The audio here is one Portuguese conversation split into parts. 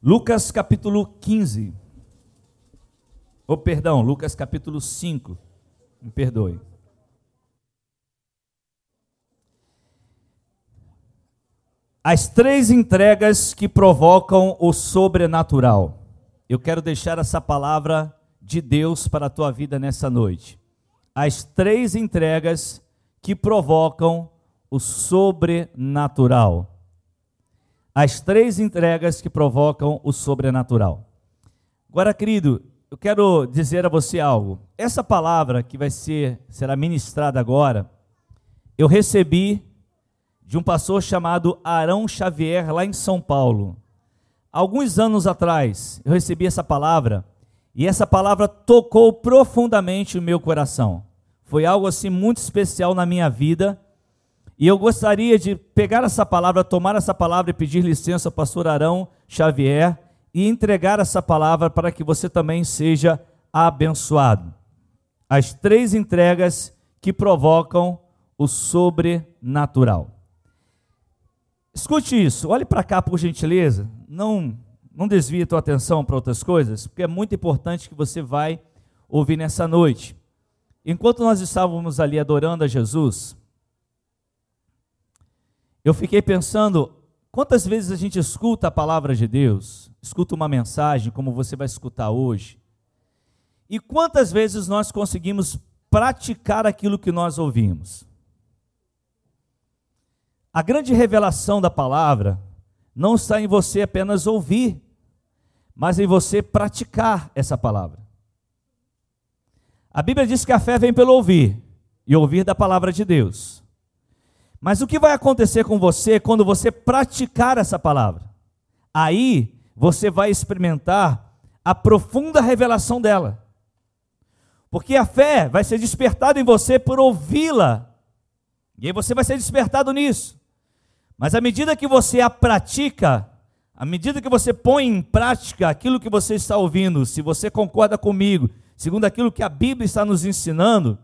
Lucas capítulo 15. Ou oh, perdão, Lucas capítulo 5. Me perdoe. As três entregas que provocam o sobrenatural. Eu quero deixar essa palavra de Deus para a tua vida nessa noite. As três entregas que provocam o sobrenatural as três entregas que provocam o sobrenatural. Agora, querido, eu quero dizer a você algo. Essa palavra que vai ser será ministrada agora, eu recebi de um pastor chamado Arão Xavier lá em São Paulo. Alguns anos atrás, eu recebi essa palavra e essa palavra tocou profundamente o meu coração. Foi algo assim muito especial na minha vida e eu gostaria de pegar essa palavra, tomar essa palavra e pedir licença ao pastor Arão Xavier e entregar essa palavra para que você também seja abençoado. As três entregas que provocam o sobrenatural. Escute isso, olhe para cá por gentileza, não não desvie a tua atenção para outras coisas, porque é muito importante que você vai ouvir nessa noite. Enquanto nós estávamos ali adorando a Jesus, eu fiquei pensando, quantas vezes a gente escuta a palavra de Deus, escuta uma mensagem como você vai escutar hoje, e quantas vezes nós conseguimos praticar aquilo que nós ouvimos? A grande revelação da palavra não está em você apenas ouvir, mas em você praticar essa palavra. A Bíblia diz que a fé vem pelo ouvir, e ouvir da palavra de Deus. Mas o que vai acontecer com você quando você praticar essa palavra? Aí você vai experimentar a profunda revelação dela. Porque a fé vai ser despertada em você por ouvi-la. E aí você vai ser despertado nisso. Mas à medida que você a pratica, à medida que você põe em prática aquilo que você está ouvindo, se você concorda comigo, segundo aquilo que a Bíblia está nos ensinando,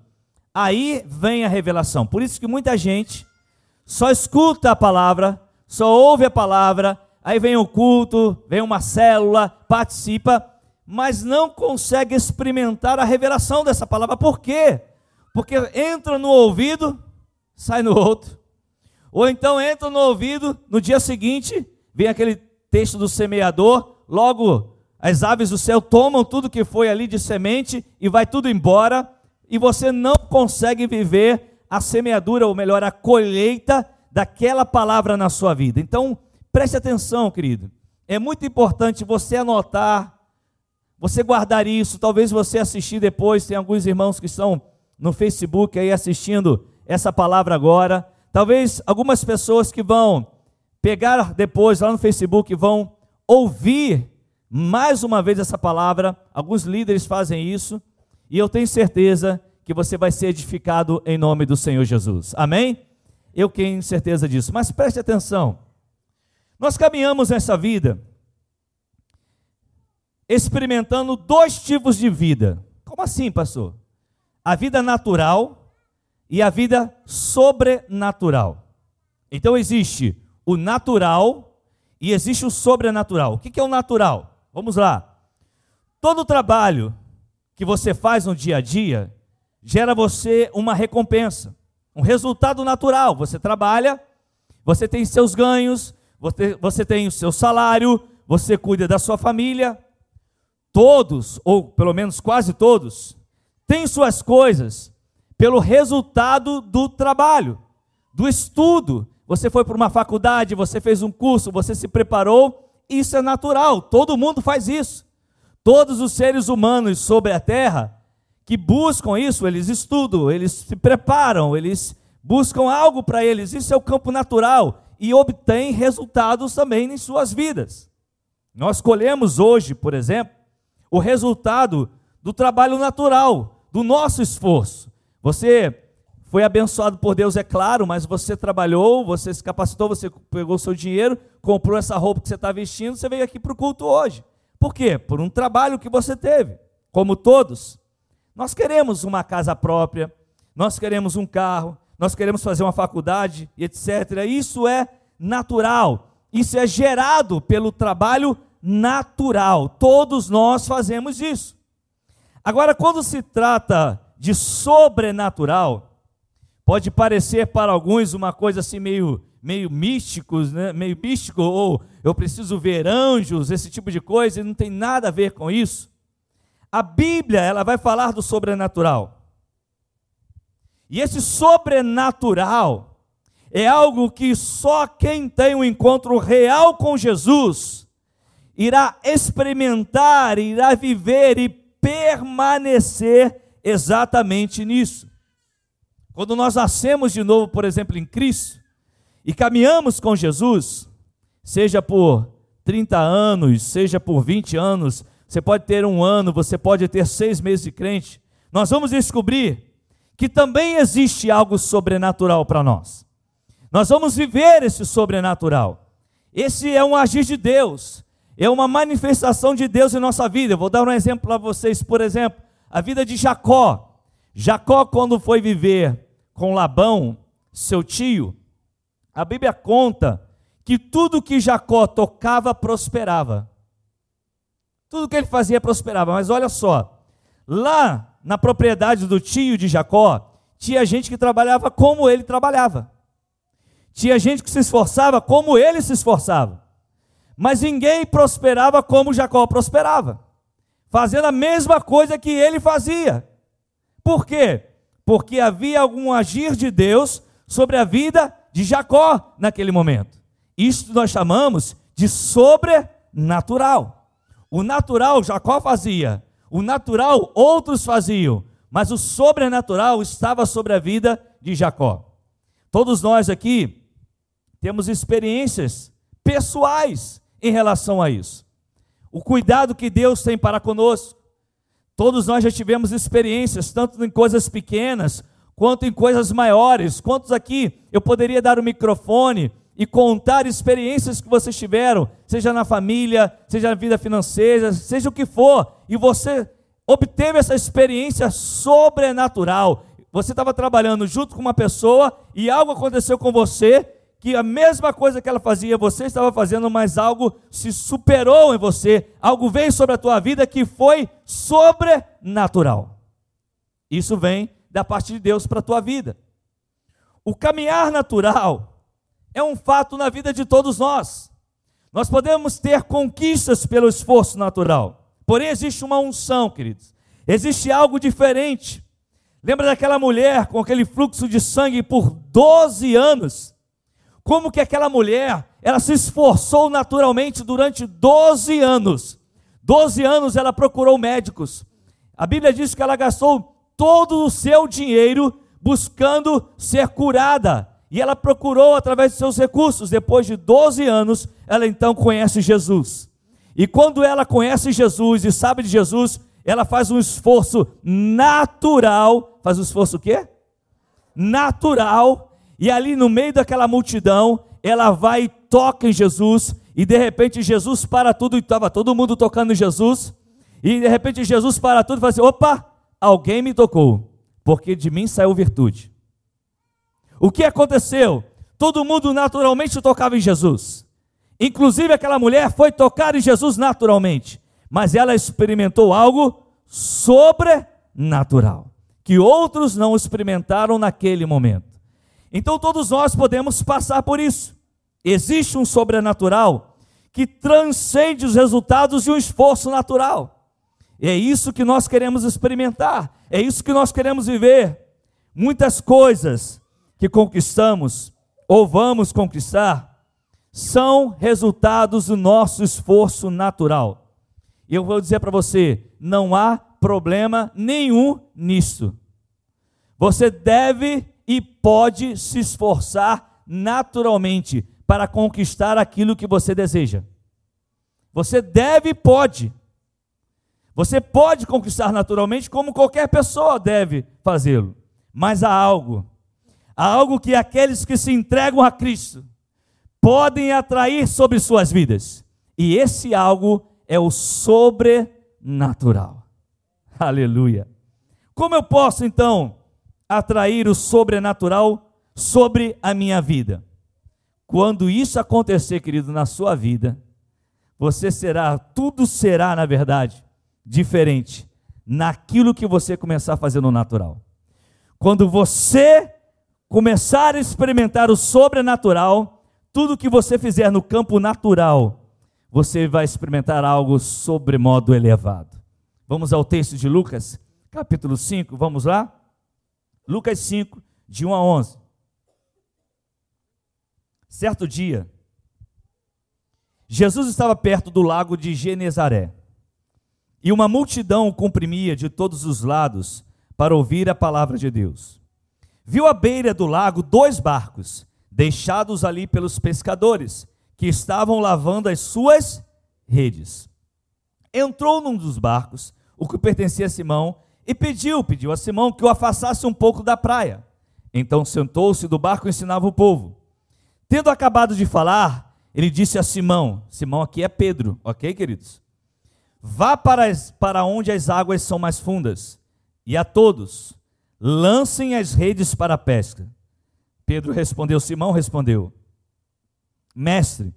aí vem a revelação. Por isso que muita gente só escuta a palavra, só ouve a palavra, aí vem o culto, vem uma célula, participa, mas não consegue experimentar a revelação dessa palavra. Por quê? Porque entra no ouvido, sai no outro. Ou então entra no ouvido, no dia seguinte, vem aquele texto do semeador, logo as aves do céu tomam tudo que foi ali de semente e vai tudo embora, e você não consegue viver a semeadura, ou melhor, a colheita daquela palavra na sua vida. Então, preste atenção, querido. É muito importante você anotar, você guardar isso. Talvez você assistir depois, tem alguns irmãos que estão no Facebook aí assistindo essa palavra agora. Talvez algumas pessoas que vão pegar depois lá no Facebook vão ouvir mais uma vez essa palavra. Alguns líderes fazem isso, e eu tenho certeza que você vai ser edificado em nome do Senhor Jesus. Amém? Eu tenho certeza disso. Mas preste atenção. Nós caminhamos nessa vida experimentando dois tipos de vida. Como assim, pastor? A vida natural e a vida sobrenatural. Então existe o natural e existe o sobrenatural. O que é o natural? Vamos lá. Todo trabalho que você faz no dia a dia, gera você uma recompensa, um resultado natural. Você trabalha, você tem seus ganhos, você, você tem o seu salário, você cuida da sua família. Todos, ou pelo menos quase todos, têm suas coisas pelo resultado do trabalho, do estudo. Você foi para uma faculdade, você fez um curso, você se preparou, isso é natural, todo mundo faz isso. Todos os seres humanos sobre a terra que buscam isso, eles estudam, eles se preparam, eles buscam algo para eles, isso é o campo natural e obtêm resultados também em suas vidas. Nós colhemos hoje, por exemplo, o resultado do trabalho natural, do nosso esforço. Você foi abençoado por Deus, é claro, mas você trabalhou, você se capacitou, você pegou seu dinheiro, comprou essa roupa que você está vestindo, você veio aqui para o culto hoje. Por quê? Por um trabalho que você teve, como todos. Nós queremos uma casa própria, nós queremos um carro, nós queremos fazer uma faculdade, etc. Isso é natural, isso é gerado pelo trabalho natural. Todos nós fazemos isso. Agora, quando se trata de sobrenatural, pode parecer para alguns uma coisa assim meio meio místicos, né? meio místico, ou eu preciso ver anjos, esse tipo de coisa, e não tem nada a ver com isso. A Bíblia, ela vai falar do sobrenatural. E esse sobrenatural é algo que só quem tem um encontro real com Jesus irá experimentar, irá viver e permanecer exatamente nisso. Quando nós nascemos de novo, por exemplo, em Cristo, e caminhamos com Jesus, seja por 30 anos, seja por 20 anos, você pode ter um ano, você pode ter seis meses de crente, nós vamos descobrir que também existe algo sobrenatural para nós. Nós vamos viver esse sobrenatural. Esse é um agir de Deus, é uma manifestação de Deus em nossa vida. Eu vou dar um exemplo para vocês, por exemplo, a vida de Jacó. Jacó, quando foi viver com Labão, seu tio, a Bíblia conta que tudo que Jacó tocava prosperava. Tudo que ele fazia prosperava. Mas olha só, lá na propriedade do tio de Jacó, tinha gente que trabalhava como ele trabalhava. Tinha gente que se esforçava como ele se esforçava. Mas ninguém prosperava como Jacó prosperava, fazendo a mesma coisa que ele fazia. Por quê? Porque havia algum agir de Deus sobre a vida de Jacó naquele momento. Isto nós chamamos de sobrenatural. O natural Jacó fazia, o natural outros faziam, mas o sobrenatural estava sobre a vida de Jacó. Todos nós aqui temos experiências pessoais em relação a isso. O cuidado que Deus tem para conosco. Todos nós já tivemos experiências, tanto em coisas pequenas quanto em coisas maiores. Quantos aqui eu poderia dar o microfone e contar experiências que vocês tiveram, seja na família, seja na vida financeira, seja o que for, e você obteve essa experiência sobrenatural. Você estava trabalhando junto com uma pessoa e algo aconteceu com você que a mesma coisa que ela fazia, você estava fazendo, mas algo se superou em você, algo veio sobre a tua vida que foi sobrenatural. Isso vem da parte de Deus para a tua vida. O caminhar natural é um fato na vida de todos nós. Nós podemos ter conquistas pelo esforço natural, porém existe uma unção, queridos. Existe algo diferente. Lembra daquela mulher com aquele fluxo de sangue por 12 anos? Como que aquela mulher, ela se esforçou naturalmente durante 12 anos. 12 anos ela procurou médicos. A Bíblia diz que ela gastou todo o seu dinheiro buscando ser curada. E ela procurou através de seus recursos. Depois de 12 anos, ela então conhece Jesus. E quando ela conhece Jesus e sabe de Jesus, ela faz um esforço natural. Faz um esforço o quê? Natural. E ali no meio daquela multidão, ela vai e toca em Jesus. E de repente Jesus para tudo. E estava todo mundo tocando em Jesus. E de repente Jesus para tudo e fala assim: opa, alguém me tocou, porque de mim saiu virtude. O que aconteceu? Todo mundo naturalmente tocava em Jesus. Inclusive aquela mulher foi tocar em Jesus naturalmente, mas ela experimentou algo sobrenatural, que outros não experimentaram naquele momento. Então todos nós podemos passar por isso. Existe um sobrenatural que transcende os resultados de um esforço natural. É isso que nós queremos experimentar, é isso que nós queremos viver. Muitas coisas que conquistamos ou vamos conquistar são resultados do nosso esforço natural. E eu vou dizer para você: não há problema nenhum nisso. Você deve e pode se esforçar naturalmente para conquistar aquilo que você deseja. Você deve e pode. Você pode conquistar naturalmente, como qualquer pessoa deve fazê-lo. Mas há algo, algo que aqueles que se entregam a Cristo podem atrair sobre suas vidas. E esse algo é o sobrenatural. Aleluia. Como eu posso então atrair o sobrenatural sobre a minha vida? Quando isso acontecer, querido, na sua vida, você será, tudo será, na verdade, diferente naquilo que você começar a fazer no natural. Quando você começar a experimentar o sobrenatural, tudo que você fizer no campo natural, você vai experimentar algo sobremodo elevado. Vamos ao texto de Lucas, capítulo 5, vamos lá? Lucas 5, de 1 a 11. Certo dia, Jesus estava perto do lago de Genezaré, e uma multidão o comprimia de todos os lados para ouvir a palavra de Deus. Viu à beira do lago dois barcos, deixados ali pelos pescadores, que estavam lavando as suas redes. Entrou num dos barcos, o que pertencia a Simão, e pediu, pediu a Simão que o afastasse um pouco da praia. Então sentou-se do barco e ensinava o povo. Tendo acabado de falar, ele disse a Simão: Simão aqui é Pedro, ok, queridos? Vá para, as, para onde as águas são mais fundas, e a todos lancem as redes para a pesca. Pedro respondeu, Simão respondeu: Mestre,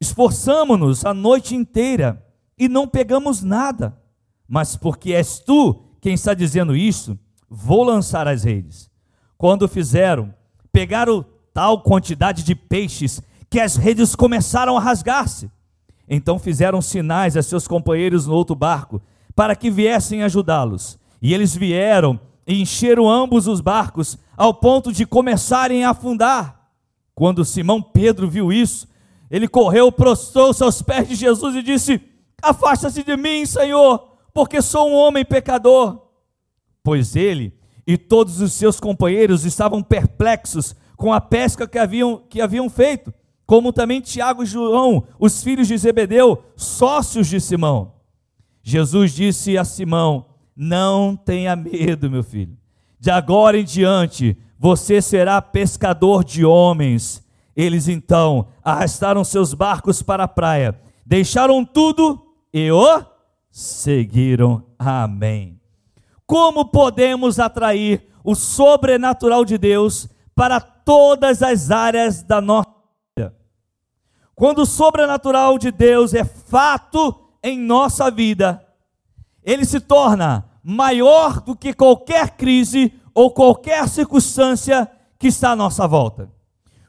esforçamo-nos a noite inteira e não pegamos nada, mas porque és tu quem está dizendo isso, vou lançar as redes. Quando fizeram, pegaram tal quantidade de peixes que as redes começaram a rasgar-se. Então fizeram sinais a seus companheiros no outro barco para que viessem ajudá-los. E eles vieram e encheram ambos os barcos ao ponto de começarem a afundar. Quando Simão Pedro viu isso, ele correu, prostrou-se aos pés de Jesus e disse: Afasta-se de mim, Senhor, porque sou um homem pecador. Pois ele e todos os seus companheiros estavam perplexos com a pesca que haviam, que haviam feito, como também Tiago e João, os filhos de Zebedeu, sócios de Simão. Jesus disse a Simão: Não tenha medo, meu filho. De agora em diante, você será pescador de homens. Eles então arrastaram seus barcos para a praia, deixaram tudo e o seguiram. Amém. Como podemos atrair o sobrenatural de Deus para todas as áreas da nossa vida? Quando o sobrenatural de Deus é fato em nossa vida, ele se torna maior do que qualquer crise ou qualquer circunstância que está à nossa volta.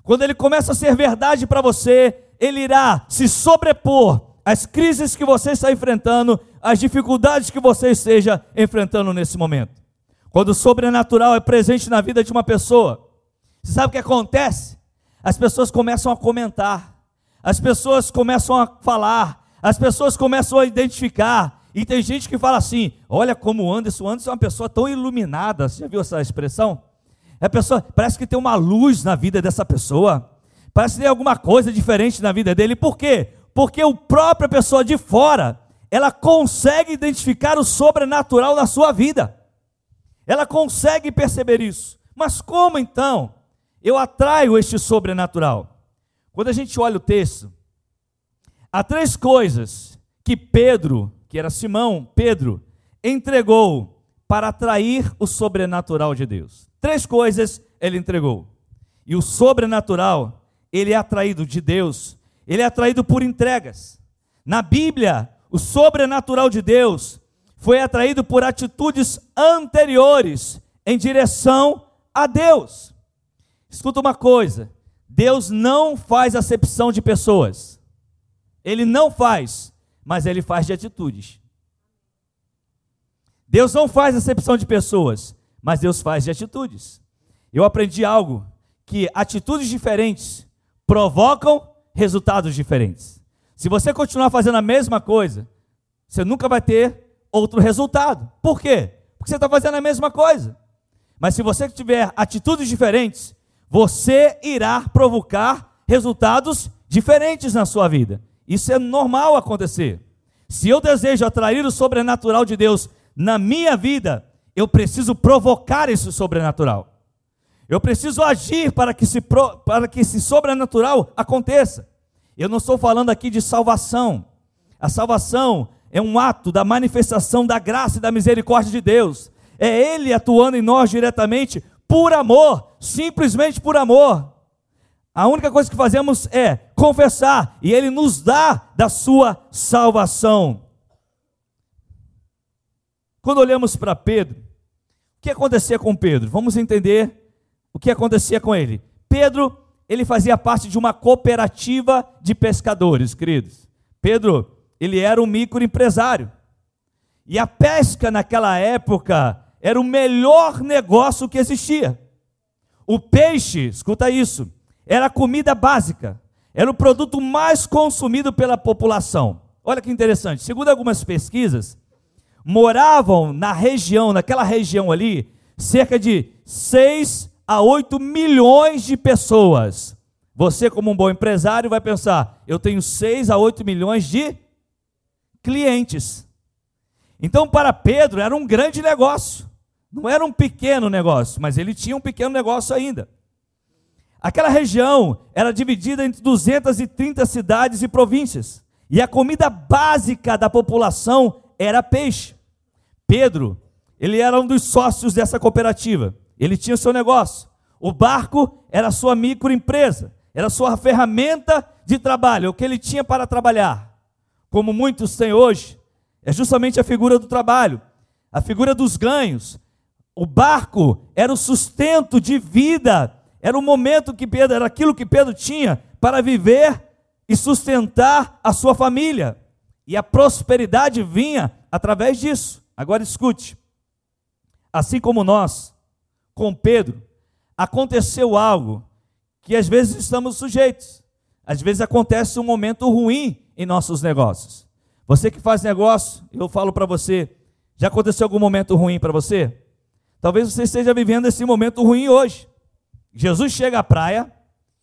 Quando ele começa a ser verdade para você, ele irá se sobrepor as crises que você está enfrentando, as dificuldades que você esteja enfrentando nesse momento. Quando o sobrenatural é presente na vida de uma pessoa, você sabe o que acontece? As pessoas começam a comentar, as pessoas começam a falar, as pessoas começam a identificar, e tem gente que fala assim: olha como o Anderson, o Anderson é uma pessoa tão iluminada, você já viu essa expressão? É pessoa, parece que tem uma luz na vida dessa pessoa, parece que tem alguma coisa diferente na vida dele, por quê? porque a própria pessoa de fora, ela consegue identificar o sobrenatural na sua vida. Ela consegue perceber isso. Mas como então eu atraio este sobrenatural? Quando a gente olha o texto, há três coisas que Pedro, que era Simão, Pedro, entregou para atrair o sobrenatural de Deus. Três coisas ele entregou. E o sobrenatural, ele é atraído de Deus ele é atraído por entregas. Na Bíblia, o sobrenatural de Deus foi atraído por atitudes anteriores em direção a Deus. Escuta uma coisa: Deus não faz acepção de pessoas. Ele não faz, mas ele faz de atitudes. Deus não faz acepção de pessoas, mas Deus faz de atitudes. Eu aprendi algo que atitudes diferentes provocam resultados diferentes. Se você continuar fazendo a mesma coisa, você nunca vai ter outro resultado. Por quê? Porque você está fazendo a mesma coisa. Mas se você tiver atitudes diferentes, você irá provocar resultados diferentes na sua vida. Isso é normal acontecer. Se eu desejo atrair o sobrenatural de Deus na minha vida, eu preciso provocar esse sobrenatural. Eu preciso agir para que, esse, para que esse sobrenatural aconteça. Eu não estou falando aqui de salvação. A salvação é um ato da manifestação da graça e da misericórdia de Deus. É Ele atuando em nós diretamente por amor, simplesmente por amor. A única coisa que fazemos é confessar, e ele nos dá da sua salvação. Quando olhamos para Pedro, o que acontecia com Pedro? Vamos entender o que acontecia com ele. Pedro, ele fazia parte de uma cooperativa de pescadores, queridos. Pedro, ele era um microempresário. E a pesca naquela época era o melhor negócio que existia. O peixe, escuta isso, era a comida básica, era o produto mais consumido pela população. Olha que interessante, segundo algumas pesquisas, moravam na região, naquela região ali, cerca de 6 a 8 milhões de pessoas. Você, como um bom empresário, vai pensar: eu tenho 6 a 8 milhões de clientes. Então, para Pedro, era um grande negócio. Não era um pequeno negócio, mas ele tinha um pequeno negócio ainda. Aquela região era dividida entre 230 cidades e províncias. E a comida básica da população era peixe. Pedro, ele era um dos sócios dessa cooperativa. Ele tinha seu negócio. O barco era sua microempresa, era sua ferramenta de trabalho, o que ele tinha para trabalhar. Como muitos têm hoje, é justamente a figura do trabalho, a figura dos ganhos, o barco era o sustento de vida, era o momento que Pedro, era aquilo que Pedro tinha para viver e sustentar a sua família. E a prosperidade vinha através disso. Agora escute. Assim como nós, com Pedro, aconteceu algo que às vezes estamos sujeitos. Às vezes acontece um momento ruim em nossos negócios. Você que faz negócio, eu falo para você, já aconteceu algum momento ruim para você? Talvez você esteja vivendo esse momento ruim hoje. Jesus chega à praia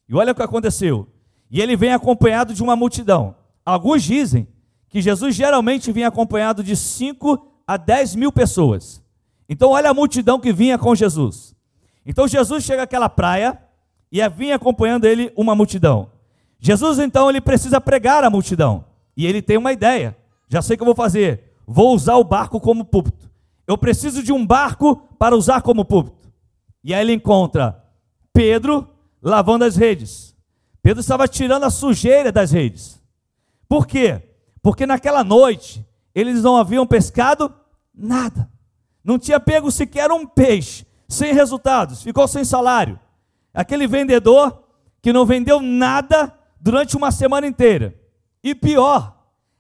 e olha o que aconteceu. E ele vem acompanhado de uma multidão. Alguns dizem que Jesus geralmente vinha acompanhado de 5 a 10 mil pessoas. Então, olha a multidão que vinha com Jesus. Então, Jesus chega àquela praia e vinha acompanhando ele uma multidão. Jesus, então, ele precisa pregar a multidão. E ele tem uma ideia. Já sei o que eu vou fazer. Vou usar o barco como púlpito. Eu preciso de um barco para usar como púlpito. E aí ele encontra Pedro lavando as redes. Pedro estava tirando a sujeira das redes. Por quê? Porque naquela noite eles não haviam pescado nada. Não tinha pego sequer um peixe, sem resultados, ficou sem salário. Aquele vendedor que não vendeu nada durante uma semana inteira. E pior,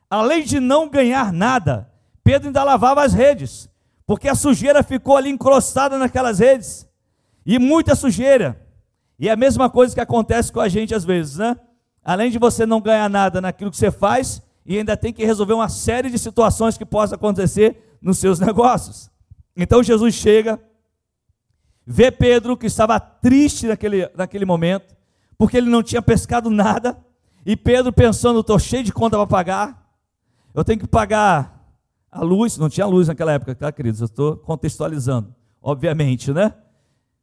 além de não ganhar nada, Pedro ainda lavava as redes porque a sujeira ficou ali encrostada naquelas redes, e muita sujeira. E é a mesma coisa que acontece com a gente às vezes, né? Além de você não ganhar nada naquilo que você faz, e ainda tem que resolver uma série de situações que possam acontecer nos seus negócios. Então Jesus chega, vê Pedro que estava triste naquele, naquele momento, porque ele não tinha pescado nada, e Pedro pensando, estou cheio de conta para pagar, eu tenho que pagar a luz, não tinha luz naquela época, tá, queridos? Eu estou contextualizando, obviamente, né?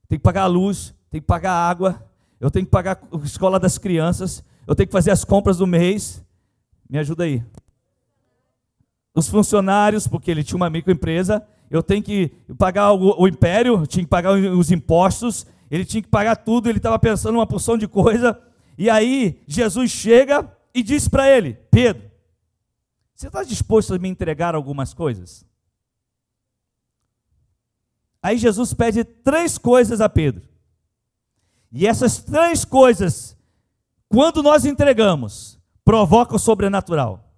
Tem que pagar a luz, tem que pagar água, eu tenho que pagar a escola das crianças, eu tenho que fazer as compras do mês. Me ajuda aí. Os funcionários, porque ele tinha uma microempresa, eu tenho que pagar o, o império, tinha que pagar os impostos, ele tinha que pagar tudo, ele estava pensando uma porção de coisa. E aí Jesus chega e diz para ele: Pedro, você está disposto a me entregar algumas coisas? Aí Jesus pede três coisas a Pedro. E essas três coisas, quando nós entregamos, provocam o sobrenatural.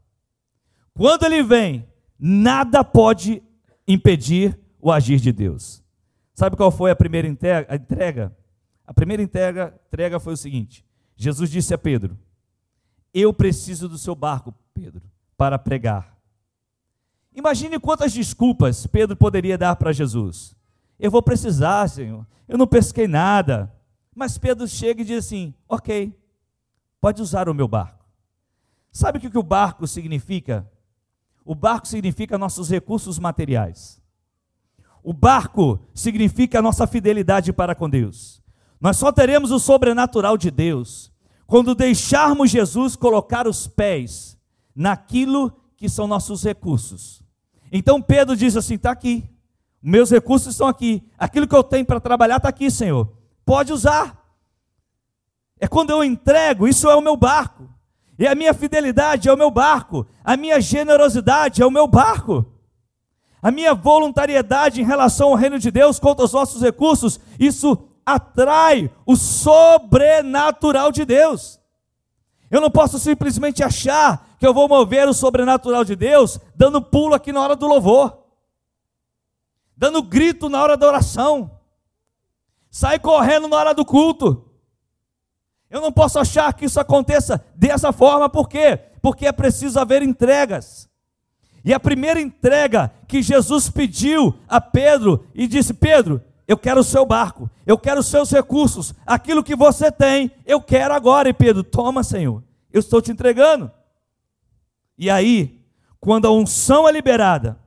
Quando ele vem, nada pode impedir o agir de Deus. Sabe qual foi a primeira entrega? A primeira entrega, entrega foi o seguinte: Jesus disse a Pedro: Eu preciso do seu barco, Pedro para pregar. Imagine quantas desculpas Pedro poderia dar para Jesus. Eu vou precisar, Senhor. Eu não pesquei nada. Mas Pedro chega e diz assim: Ok, pode usar o meu barco. Sabe o que o barco significa? O barco significa nossos recursos materiais. O barco significa a nossa fidelidade para com Deus. Nós só teremos o sobrenatural de Deus quando deixarmos Jesus colocar os pés naquilo que são nossos recursos. Então Pedro diz assim: está aqui, meus recursos estão aqui, aquilo que eu tenho para trabalhar está aqui, Senhor, pode usar. É quando eu entrego, isso é o meu barco. E a minha fidelidade é o meu barco. A minha generosidade é o meu barco. A minha voluntariedade em relação ao reino de Deus contra os nossos recursos, isso atrai o sobrenatural de Deus. Eu não posso simplesmente achar que eu vou mover o sobrenatural de Deus dando pulo aqui na hora do louvor, dando grito na hora da oração, sai correndo na hora do culto. Eu não posso achar que isso aconteça dessa forma, por quê? Porque é preciso haver entregas. E a primeira entrega que Jesus pediu a Pedro e disse: Pedro, eu quero o seu barco, eu quero os seus recursos, aquilo que você tem, eu quero agora. E Pedro, toma, Senhor, eu estou te entregando. E aí, quando a unção é liberada,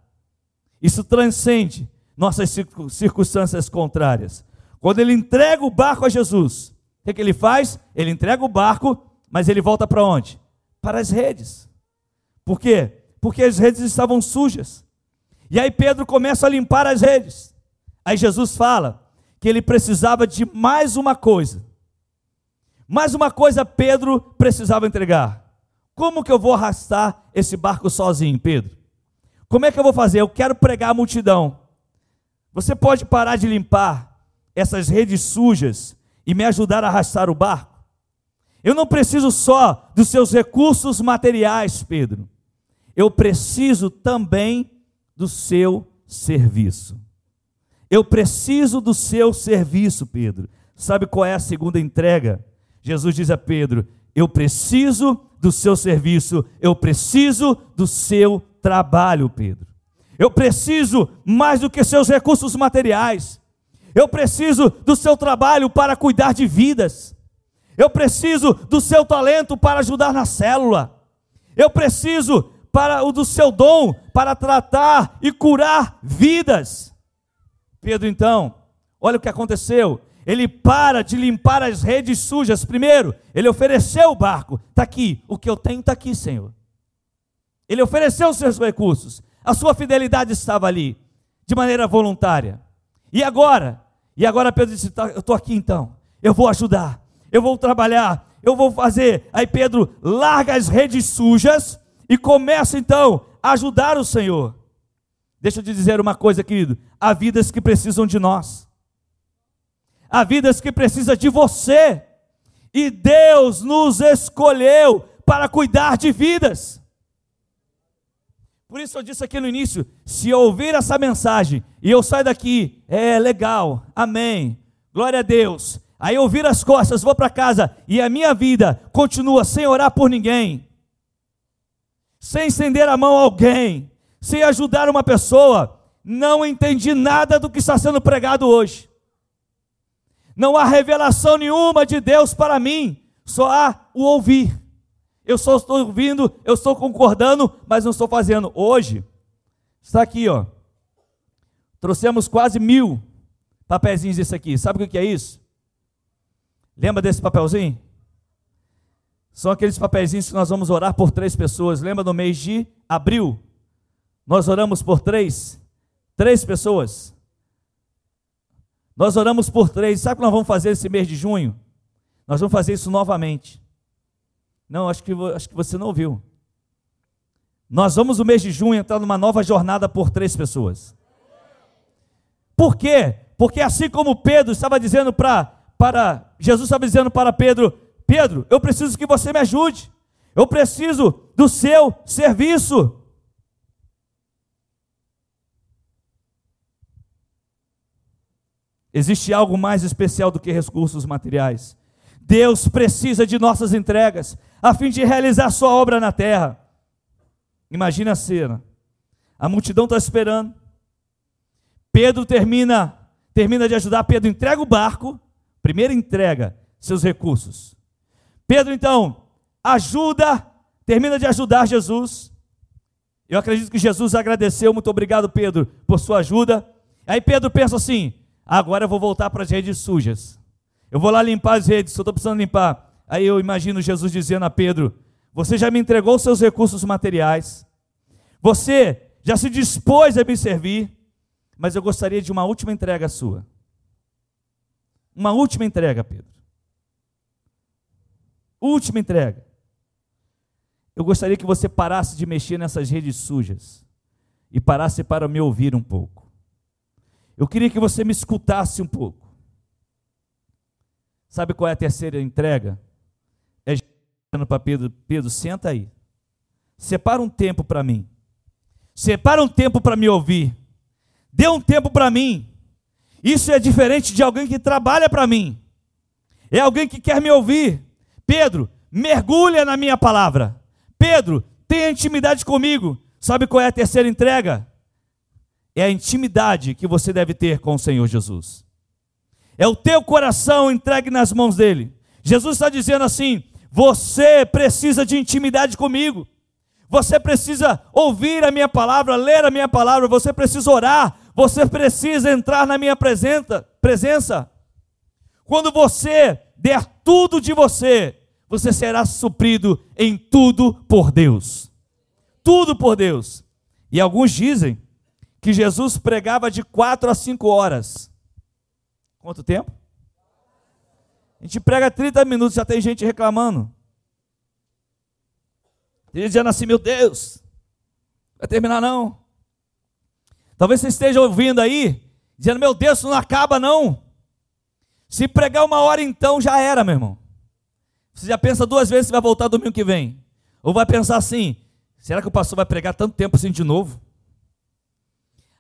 isso transcende nossas circunstâncias contrárias. Quando ele entrega o barco a Jesus, o que, que ele faz? Ele entrega o barco, mas ele volta para onde? Para as redes. Por quê? Porque as redes estavam sujas. E aí Pedro começa a limpar as redes. Aí Jesus fala que ele precisava de mais uma coisa. Mais uma coisa Pedro precisava entregar. Como que eu vou arrastar esse barco sozinho, Pedro? Como é que eu vou fazer? Eu quero pregar a multidão. Você pode parar de limpar essas redes sujas e me ajudar a arrastar o barco? Eu não preciso só dos seus recursos materiais, Pedro. Eu preciso também do seu serviço. Eu preciso do seu serviço, Pedro. Sabe qual é a segunda entrega? Jesus diz a Pedro: Eu preciso do seu serviço, eu preciso do seu trabalho, Pedro. Eu preciso mais do que seus recursos materiais. Eu preciso do seu trabalho para cuidar de vidas. Eu preciso do seu talento para ajudar na célula. Eu preciso para o do seu dom para tratar e curar vidas. Pedro, então, olha o que aconteceu. Ele para de limpar as redes sujas. Primeiro, ele ofereceu o barco. Está aqui, o que eu tenho está aqui, Senhor. Ele ofereceu os seus recursos. A sua fidelidade estava ali, de maneira voluntária. E agora? E agora Pedro disse: tá, Eu estou aqui então. Eu vou ajudar. Eu vou trabalhar. Eu vou fazer. Aí Pedro larga as redes sujas e começa então a ajudar o Senhor. Deixa eu te dizer uma coisa, querido. Há vidas que precisam de nós. Há vidas que precisam de você. E Deus nos escolheu para cuidar de vidas. Por isso eu disse aqui no início: se eu ouvir essa mensagem e eu sair daqui, é legal, amém, glória a Deus. Aí eu viro as costas, vou para casa e a minha vida continua sem orar por ninguém, sem estender a mão a alguém, sem ajudar uma pessoa, não entendi nada do que está sendo pregado hoje. Não há revelação nenhuma de Deus para mim, só há o ouvir. Eu só estou ouvindo, eu estou concordando, mas não estou fazendo. Hoje, está aqui, ó. Trouxemos quase mil papeizinhos desse aqui. Sabe o que é isso? Lembra desse papelzinho? São aqueles papeizinhos que nós vamos orar por três pessoas. Lembra no mês de abril? Nós oramos por três, três pessoas. Nós oramos por três. Sabe o que nós vamos fazer esse mês de junho? Nós vamos fazer isso novamente. Não, acho que, acho que você não ouviu. Nós vamos no mês de junho entrar numa nova jornada por três pessoas. Por quê? Porque assim como Pedro estava dizendo para, para Jesus estava dizendo para Pedro, Pedro, eu preciso que você me ajude. Eu preciso do seu serviço. Existe algo mais especial do que recursos materiais. Deus precisa de nossas entregas a fim de realizar sua obra na terra. Imagina a cena. A multidão está esperando. Pedro termina, termina de ajudar. Pedro entrega o barco. Primeiro entrega seus recursos. Pedro então ajuda, termina de ajudar Jesus. Eu acredito que Jesus agradeceu. Muito obrigado, Pedro, por sua ajuda. Aí Pedro pensa assim: Agora eu vou voltar para as redes sujas. Eu vou lá limpar as redes, eu estou precisando limpar. Aí eu imagino Jesus dizendo a Pedro: Você já me entregou os seus recursos materiais. Você já se dispôs a me servir. Mas eu gostaria de uma última entrega sua. Uma última entrega, Pedro. Última entrega. Eu gostaria que você parasse de mexer nessas redes sujas e parasse para me ouvir um pouco. Eu queria que você me escutasse um pouco. Sabe qual é a terceira entrega? É para Pedro, Pedro, senta aí. Separa um tempo para mim. Separa um tempo para me ouvir. Dê um tempo para mim. Isso é diferente de alguém que trabalha para mim. É alguém que quer me ouvir. Pedro, mergulha na minha palavra. Pedro, tenha intimidade comigo. Sabe qual é a terceira entrega? É a intimidade que você deve ter com o Senhor Jesus. É o teu coração entregue nas mãos dele. Jesus está dizendo assim: você precisa de intimidade comigo. Você precisa ouvir a minha palavra, ler a minha palavra, você precisa orar, você precisa entrar na minha presença. Quando você der tudo de você, você será suprido em tudo por Deus. Tudo por Deus. E alguns dizem que Jesus pregava de quatro a cinco horas. Quanto tempo? A gente prega 30 minutos, já tem gente reclamando. Tem dizendo assim, meu Deus, vai terminar não. Talvez você esteja ouvindo aí, dizendo, meu Deus, não acaba não. Se pregar uma hora então, já era, meu irmão. Você já pensa duas vezes se vai voltar domingo que vem. Ou vai pensar assim, será que o pastor vai pregar tanto tempo assim de novo?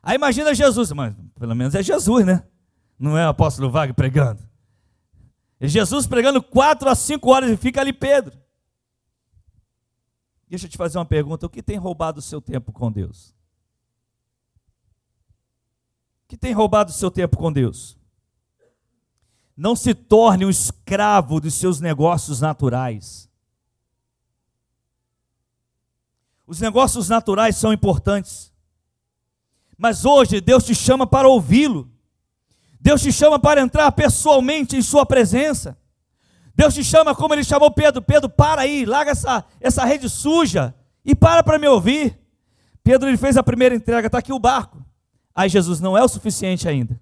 Aí imagina Jesus, mas pelo menos é Jesus, né? Não é o apóstolo Wagner pregando. É Jesus pregando quatro a cinco horas e fica ali Pedro. Deixa eu te fazer uma pergunta: o que tem roubado o seu tempo com Deus? O que tem roubado o seu tempo com Deus? Não se torne um escravo dos seus negócios naturais. Os negócios naturais são importantes. Mas hoje Deus te chama para ouvi-lo. Deus te chama para entrar pessoalmente em Sua presença. Deus te chama como ele chamou Pedro: Pedro, para aí, larga essa, essa rede suja e para para me ouvir. Pedro ele fez a primeira entrega, está aqui o barco. Aí Jesus não é o suficiente ainda.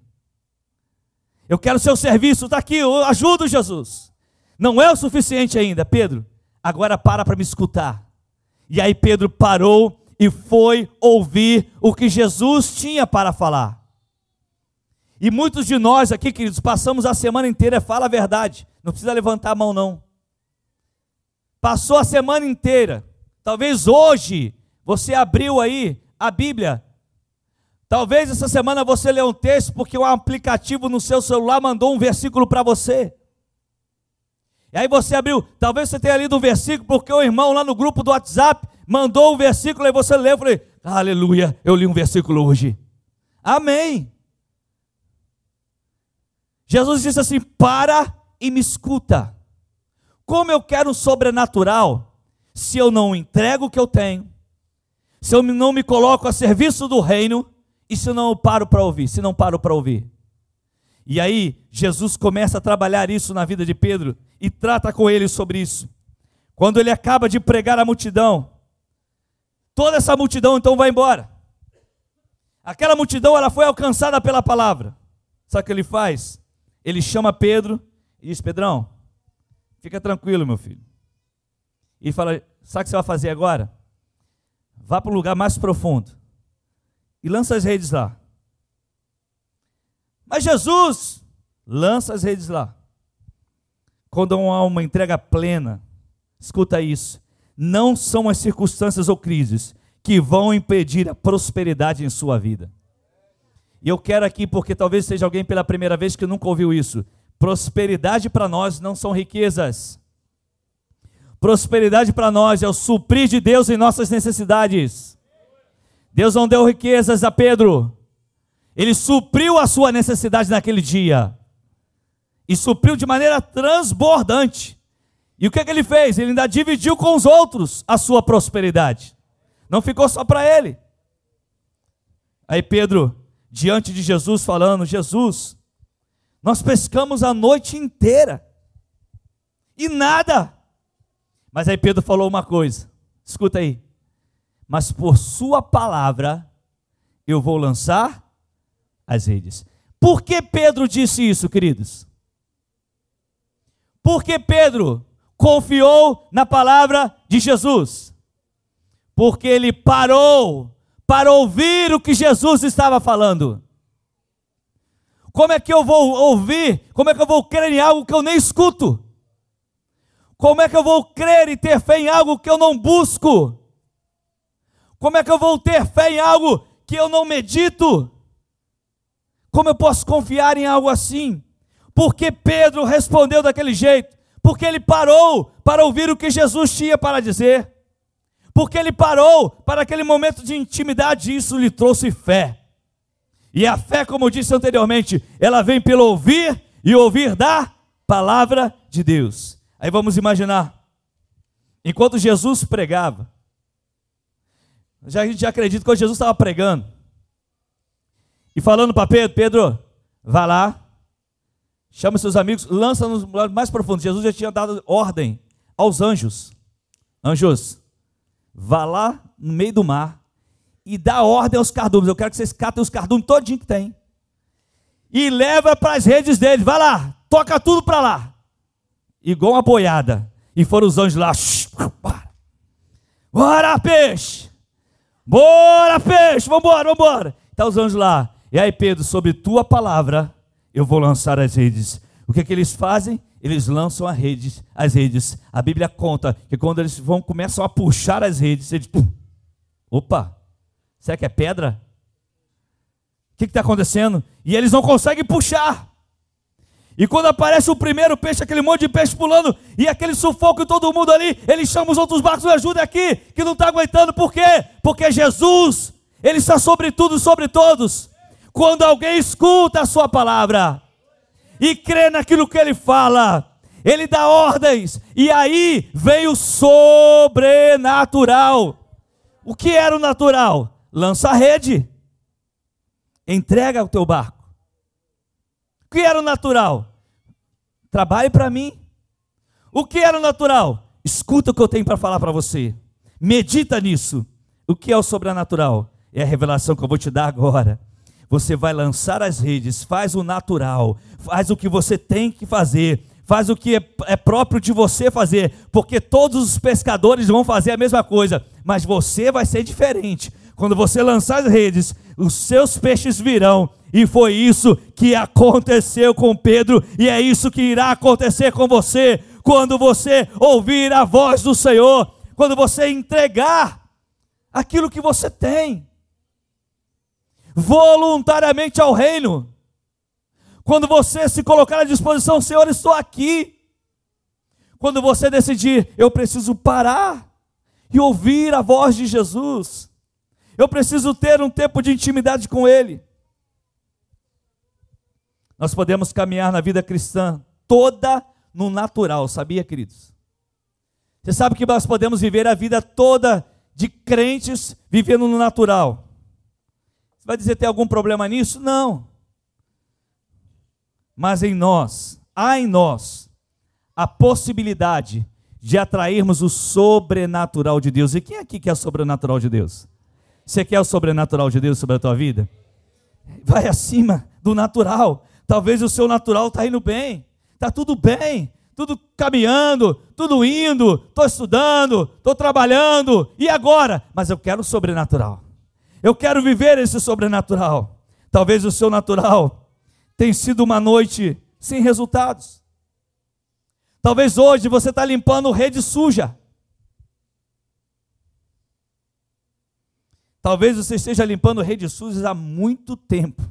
Eu quero seu serviço, está aqui, eu ajudo Jesus. Não é o suficiente ainda, Pedro. Agora para para me escutar. E aí Pedro parou e foi ouvir o que Jesus tinha para falar. E muitos de nós aqui, queridos, passamos a semana inteira, fala a verdade, não precisa levantar a mão, não. Passou a semana inteira. Talvez hoje você abriu aí a Bíblia. Talvez essa semana você leu um texto porque um aplicativo no seu celular mandou um versículo para você. E aí você abriu, talvez você tenha lido um versículo porque o irmão lá no grupo do WhatsApp mandou um versículo e você leu e falei, aleluia, eu li um versículo hoje. Amém. Jesus disse assim: para e me escuta. Como eu quero um sobrenatural se eu não entrego o que eu tenho, se eu não me coloco a serviço do reino e se eu não paro para ouvir, se não paro para ouvir. E aí Jesus começa a trabalhar isso na vida de Pedro e trata com ele sobre isso. Quando ele acaba de pregar a multidão, toda essa multidão então vai embora. Aquela multidão ela foi alcançada pela palavra. Sabe o que ele faz? Ele chama Pedro e diz: Pedrão, fica tranquilo, meu filho. E fala: Sabe o que você vai fazer agora? Vá para o lugar mais profundo e lança as redes lá. Mas Jesus lança as redes lá. Quando há uma entrega plena, escuta isso. Não são as circunstâncias ou crises que vão impedir a prosperidade em sua vida. E eu quero aqui, porque talvez seja alguém pela primeira vez que nunca ouviu isso. Prosperidade para nós não são riquezas. Prosperidade para nós é o suprir de Deus em nossas necessidades. Deus não deu riquezas a Pedro. Ele supriu a sua necessidade naquele dia. E supriu de maneira transbordante. E o que, é que ele fez? Ele ainda dividiu com os outros a sua prosperidade. Não ficou só para ele. Aí Pedro, diante de Jesus, falando: Jesus, nós pescamos a noite inteira e nada. Mas aí Pedro falou uma coisa, escuta aí. Mas por Sua palavra eu vou lançar as redes. Por que Pedro disse isso, queridos? Porque Pedro, confiou na palavra de Jesus, porque ele parou para ouvir o que Jesus estava falando. Como é que eu vou ouvir? Como é que eu vou crer em algo que eu nem escuto? Como é que eu vou crer e ter fé em algo que eu não busco? Como é que eu vou ter fé em algo que eu não medito? Como eu posso confiar em algo assim? Porque Pedro respondeu daquele jeito? Porque ele parou para ouvir o que Jesus tinha para dizer. Porque ele parou para aquele momento de intimidade e isso lhe trouxe fé. E a fé, como eu disse anteriormente, ela vem pelo ouvir e ouvir da palavra de Deus. Aí vamos imaginar, enquanto Jesus pregava, já, a gente já acredita que Jesus estava pregando, e falando para Pedro: Pedro, vá lá, chama seus amigos, lança nos mais profundos. Jesus já tinha dado ordem aos anjos: Anjos, vá lá no meio do mar e dá ordem aos cardumes. Eu quero que vocês catem os cardumes todinho que tem. E leva para as redes deles. Vai lá, toca tudo para lá igual uma boiada. E foram os anjos lá. Bora, peixe! Bora, peixe! Vambora, vambora! Está os anjos lá. E aí, Pedro, sobre tua palavra, eu vou lançar as redes. O que é que eles fazem? Eles lançam as redes, as redes. A Bíblia conta que quando eles vão começam a puxar as redes, eles pum, opa, será que é pedra? O que está acontecendo? E eles não conseguem puxar. E quando aparece o primeiro peixe, aquele monte de peixe pulando, e aquele sufoco e todo mundo ali, ele chama os outros barcos, ajuda aqui, que não está aguentando. Por quê? Porque Jesus, Ele está sobre tudo sobre todos. Quando alguém escuta a sua palavra e crê naquilo que ele fala, ele dá ordens, e aí vem o sobrenatural. O que era o natural? Lança a rede, entrega o teu barco. O que era o natural? Trabalhe para mim. O que era o natural? Escuta o que eu tenho para falar para você. Medita nisso. O que é o sobrenatural? É a revelação que eu vou te dar agora. Você vai lançar as redes, faz o natural, faz o que você tem que fazer, faz o que é, é próprio de você fazer, porque todos os pescadores vão fazer a mesma coisa, mas você vai ser diferente. Quando você lançar as redes, os seus peixes virão e foi isso que aconteceu com Pedro, e é isso que irá acontecer com você, quando você ouvir a voz do Senhor, quando você entregar aquilo que você tem, voluntariamente ao reino, quando você se colocar à disposição, Senhor, estou aqui. Quando você decidir, eu preciso parar e ouvir a voz de Jesus, eu preciso ter um tempo de intimidade com Ele. Nós podemos caminhar na vida cristã toda no natural, sabia, queridos? Você sabe que nós podemos viver a vida toda de crentes vivendo no natural. Vai dizer, tem algum problema nisso? Não. Mas em nós, há em nós a possibilidade de atrairmos o sobrenatural de Deus. E quem aqui quer o sobrenatural de Deus? Você quer o sobrenatural de Deus sobre a tua vida? Vai acima do natural. Talvez o seu natural está indo bem, está tudo bem, tudo caminhando, tudo indo, estou estudando, estou trabalhando, e agora? Mas eu quero o sobrenatural. Eu quero viver esse sobrenatural. Talvez o seu natural tenha sido uma noite sem resultados. Talvez hoje você está limpando rede suja. Talvez você esteja limpando redes sujas há muito tempo.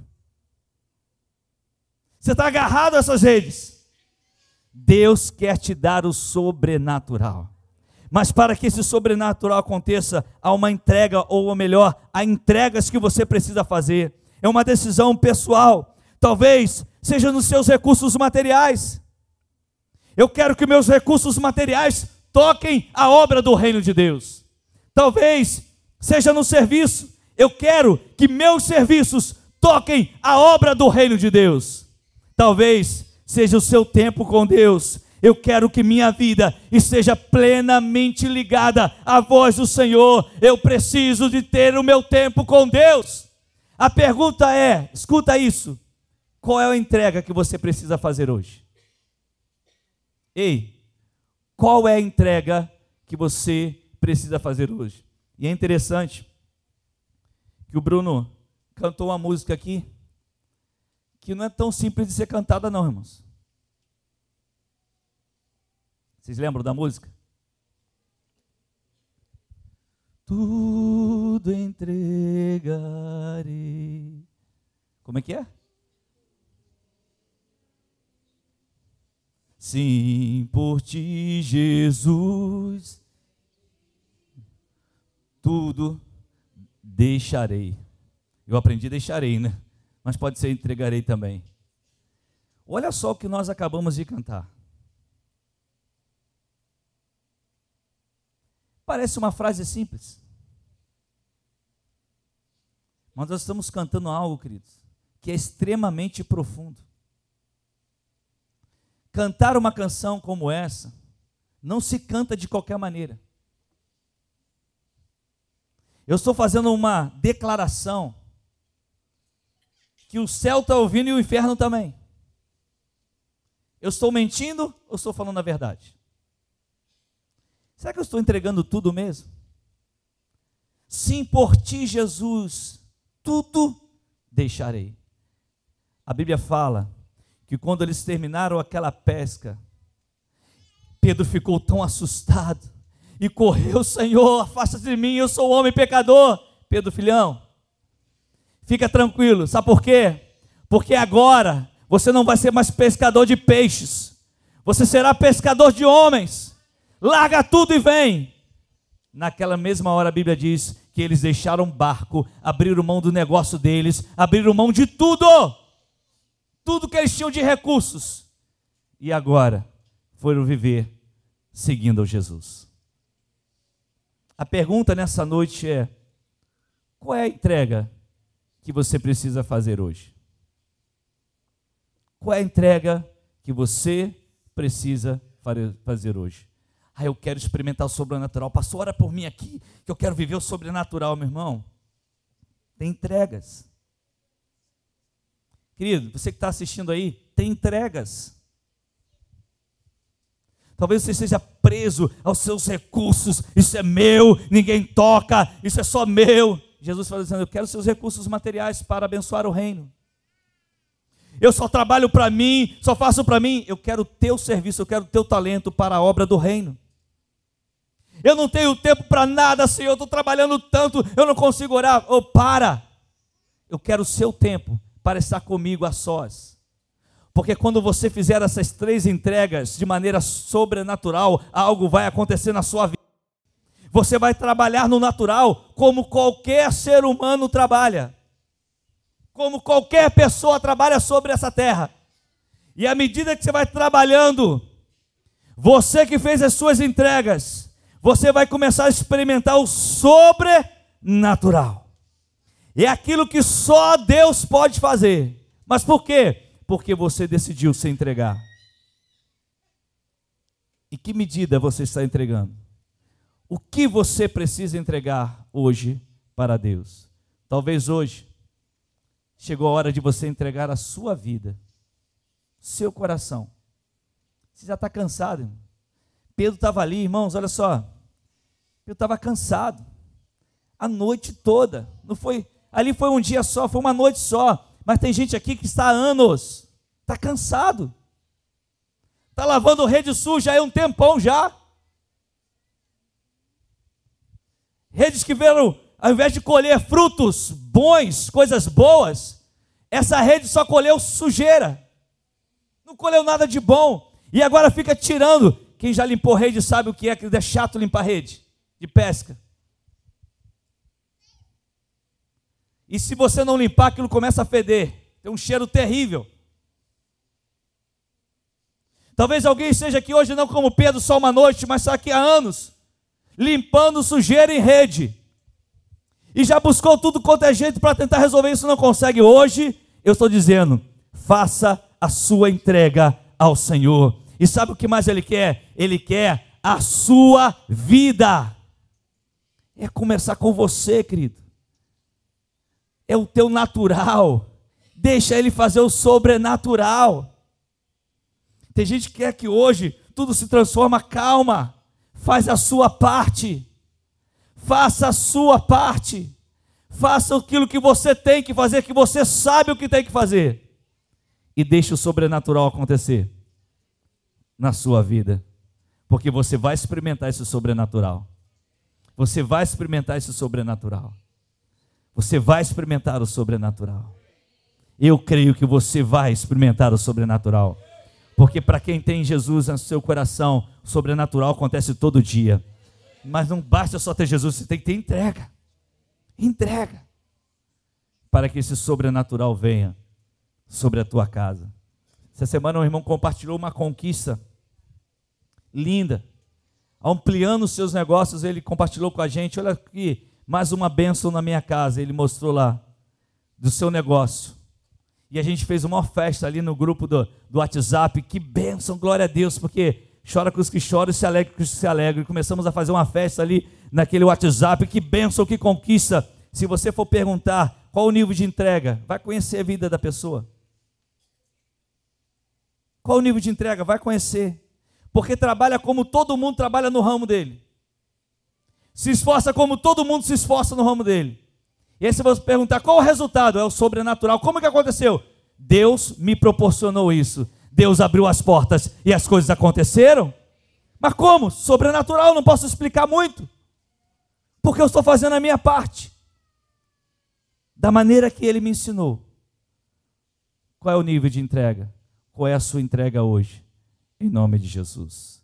Você está agarrado a essas redes. Deus quer te dar o sobrenatural. Mas para que esse sobrenatural aconteça, há uma entrega, ou melhor, há entregas que você precisa fazer. É uma decisão pessoal. Talvez seja nos seus recursos materiais. Eu quero que meus recursos materiais toquem a obra do reino de Deus. Talvez seja no serviço. Eu quero que meus serviços toquem a obra do reino de Deus. Talvez seja o seu tempo com Deus. Eu quero que minha vida esteja plenamente ligada à voz do Senhor. Eu preciso de ter o meu tempo com Deus. A pergunta é: escuta isso. Qual é a entrega que você precisa fazer hoje? Ei, Qual é a entrega que você precisa fazer hoje? E é interessante que o Bruno cantou uma música aqui que não é tão simples de ser cantada, não, irmãos. Vocês lembram da música? Tudo entregarei. Como é que é? Sim, por ti, Jesus, tudo deixarei. Eu aprendi deixarei, né? Mas pode ser entregarei também. Olha só o que nós acabamos de cantar. Parece uma frase simples. Mas nós estamos cantando algo, queridos, que é extremamente profundo. Cantar uma canção como essa não se canta de qualquer maneira. Eu estou fazendo uma declaração que o céu está ouvindo e o inferno também. Eu estou mentindo ou estou falando a verdade? Será que eu estou entregando tudo mesmo? Sim, por ti, Jesus, tudo deixarei. A Bíblia fala que quando eles terminaram aquela pesca, Pedro ficou tão assustado e correu, Senhor, afasta de mim, eu sou homem pecador. Pedro, filhão, fica tranquilo, sabe por quê? Porque agora você não vai ser mais pescador de peixes, você será pescador de homens. Larga tudo e vem. Naquela mesma hora a Bíblia diz que eles deixaram o barco, abriram mão do negócio deles, abriram mão de tudo, tudo que eles tinham de recursos, e agora foram viver seguindo Jesus. A pergunta nessa noite é: qual é a entrega que você precisa fazer hoje? Qual é a entrega que você precisa fazer hoje? Ah, eu quero experimentar o sobrenatural. Pastor, ora por mim aqui, que eu quero viver o sobrenatural, meu irmão. Tem entregas. Querido, você que está assistindo aí, tem entregas. Talvez você esteja preso aos seus recursos. Isso é meu, ninguém toca, isso é só meu. Jesus fala dizendo: Eu quero seus recursos materiais para abençoar o reino. Eu só trabalho para mim, só faço para mim. Eu quero o teu serviço, eu quero o teu talento para a obra do reino. Eu não tenho tempo para nada, Senhor. Eu estou trabalhando tanto, eu não consigo orar. Oh, para! Eu quero o seu tempo para estar comigo a sós. Porque quando você fizer essas três entregas de maneira sobrenatural, algo vai acontecer na sua vida. Você vai trabalhar no natural como qualquer ser humano trabalha. Como qualquer pessoa trabalha sobre essa terra. E à medida que você vai trabalhando, você que fez as suas entregas, você vai começar a experimentar o sobrenatural. É aquilo que só Deus pode fazer. Mas por quê? porque você decidiu se entregar. Em que medida você está entregando? O que você precisa entregar hoje para Deus? Talvez hoje chegou a hora de você entregar a sua vida, seu coração. Você já está cansado, irmão. Pedro estava ali, irmãos, olha só. Pedro estava cansado. A noite toda. Não foi. Ali foi um dia só, foi uma noite só. Mas tem gente aqui que está há anos, está cansado, está lavando rede suja aí um tempão já. Redes que viram, ao invés de colher frutos bons, coisas boas, essa rede só colheu sujeira, não colheu nada de bom, e agora fica tirando. Quem já limpou rede sabe o que é, que é chato limpar rede de pesca. E se você não limpar, aquilo começa a feder. Tem um cheiro terrível. Talvez alguém esteja aqui hoje não como Pedro só uma noite, mas está aqui há anos, limpando sujeira em rede. E já buscou tudo quanto é jeito para tentar resolver isso, não consegue. Hoje, eu estou dizendo, faça a sua entrega ao Senhor. E sabe o que mais Ele quer? Ele quer a sua vida. É começar com você, querido. É o teu natural. Deixa ele fazer o sobrenatural. Tem gente que quer que hoje tudo se transforma. Calma, faz a sua parte. Faça a sua parte. Faça aquilo que você tem que fazer, que você sabe o que tem que fazer. E deixe o sobrenatural acontecer na sua vida. Porque você vai experimentar esse sobrenatural. Você vai experimentar esse sobrenatural. Você vai experimentar o sobrenatural. Eu creio que você vai experimentar o sobrenatural. Porque para quem tem Jesus no seu coração, o sobrenatural acontece todo dia. Mas não basta só ter Jesus, você tem que ter entrega. Entrega. Para que esse sobrenatural venha sobre a tua casa. Essa semana um irmão compartilhou uma conquista linda. Ampliando os seus negócios, ele compartilhou com a gente. Olha aqui, mais uma bênção na minha casa. Ele mostrou lá do seu negócio. E a gente fez uma festa ali no grupo do, do WhatsApp. Que bênção, glória a Deus, porque chora com os que choram e se alegra com os que se alegram. Começamos a fazer uma festa ali naquele WhatsApp. Que bênção, que conquista. Se você for perguntar qual o nível de entrega, vai conhecer a vida da pessoa. Qual o nível de entrega? Vai conhecer. Porque trabalha como todo mundo trabalha no ramo dele. Se esforça como todo mundo se esforça no ramo dele. E aí você vai perguntar qual o resultado? É o sobrenatural. Como que aconteceu? Deus me proporcionou isso. Deus abriu as portas e as coisas aconteceram. Mas como? Sobrenatural, não posso explicar muito. Porque eu estou fazendo a minha parte. Da maneira que ele me ensinou. Qual é o nível de entrega? Qual é a sua entrega hoje? Em nome de Jesus.